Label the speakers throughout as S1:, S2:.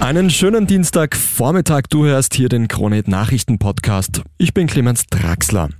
S1: Einen schönen Dienstagvormittag. Du hörst hier den Kronet Nachrichten Podcast. Ich bin Clemens Draxler.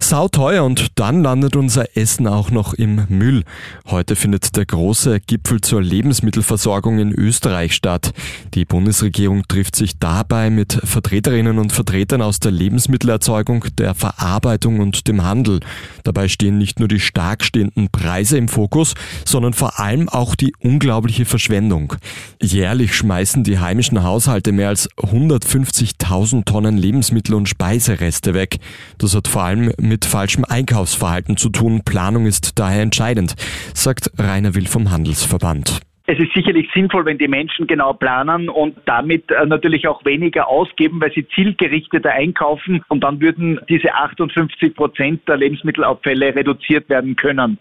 S1: Sau teuer und dann landet unser Essen auch noch im Müll. Heute findet der große Gipfel zur Lebensmittelversorgung in Österreich statt. Die Bundesregierung trifft sich dabei mit Vertreterinnen und Vertretern aus der Lebensmittelerzeugung, der Verarbeitung und dem Handel. Dabei stehen nicht nur die stark stehenden Preise im Fokus, sondern vor allem auch die unglaubliche Verschwendung. Jährlich schmeißen die heimischen Haushalte mehr als 150.000 Tonnen Lebensmittel und Speisereste weg. Das hat vor allem mit falschem Einkaufsverhalten zu tun. Planung ist daher entscheidend, sagt Rainer Will vom Handelsverband.
S2: Es ist sicherlich sinnvoll, wenn die Menschen genau planen und damit äh, natürlich auch weniger ausgeben, weil sie zielgerichteter einkaufen und dann würden diese 58 Prozent der Lebensmittelabfälle reduziert werden können.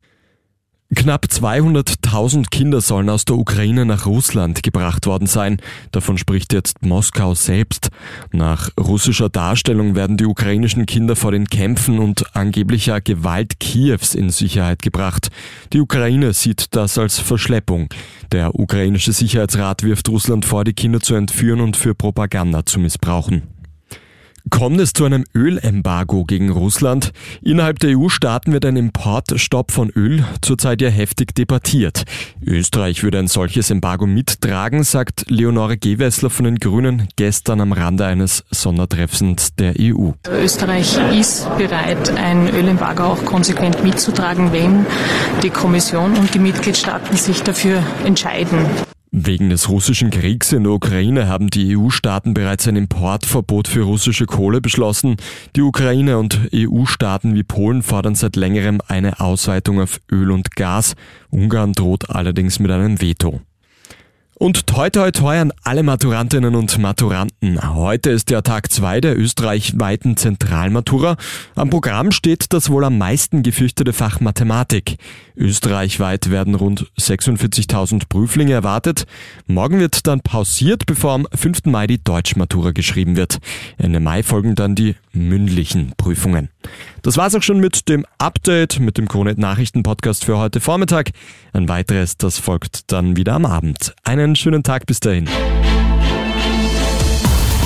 S1: Knapp 200.000 Kinder sollen aus der Ukraine nach Russland gebracht worden sein. Davon spricht jetzt Moskau selbst. Nach russischer Darstellung werden die ukrainischen Kinder vor den Kämpfen und angeblicher Gewalt Kiews in Sicherheit gebracht. Die Ukraine sieht das als Verschleppung. Der ukrainische Sicherheitsrat wirft Russland vor, die Kinder zu entführen und für Propaganda zu missbrauchen. Kommt es zu einem Ölembargo gegen Russland? Innerhalb der EU-Staaten wird ein Importstopp von Öl zurzeit ja heftig debattiert. Österreich würde ein solches Embargo mittragen, sagt Leonore Gewessler von den Grünen gestern am Rande eines Sondertreffens der EU.
S3: Österreich ist bereit, ein Ölembargo auch konsequent mitzutragen, wenn die Kommission und die Mitgliedstaaten sich dafür entscheiden.
S1: Wegen des russischen Kriegs in der Ukraine haben die EU-Staaten bereits ein Importverbot für russische Kohle beschlossen. Die Ukraine und EU-Staaten wie Polen fordern seit längerem eine Ausweitung auf Öl und Gas. Ungarn droht allerdings mit einem Veto. Und toi toi toi an alle Maturantinnen und Maturanten. Heute ist ja Tag zwei der österreichweiten Zentralmatura. Am Programm steht das wohl am meisten gefürchtete Fach Mathematik. Österreichweit werden rund 46.000 Prüflinge erwartet. Morgen wird dann pausiert, bevor am 5. Mai die Deutschmatura geschrieben wird. Ende Mai folgen dann die mündlichen Prüfungen. Das war's auch schon mit dem Update, mit dem Kronet Nachrichten Podcast für heute Vormittag. Ein weiteres, das folgt dann wieder am Abend. Einen schönen Tag bis dahin.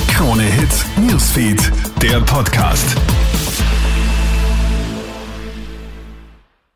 S4: Krone Hits, Newsfeed, der Podcast.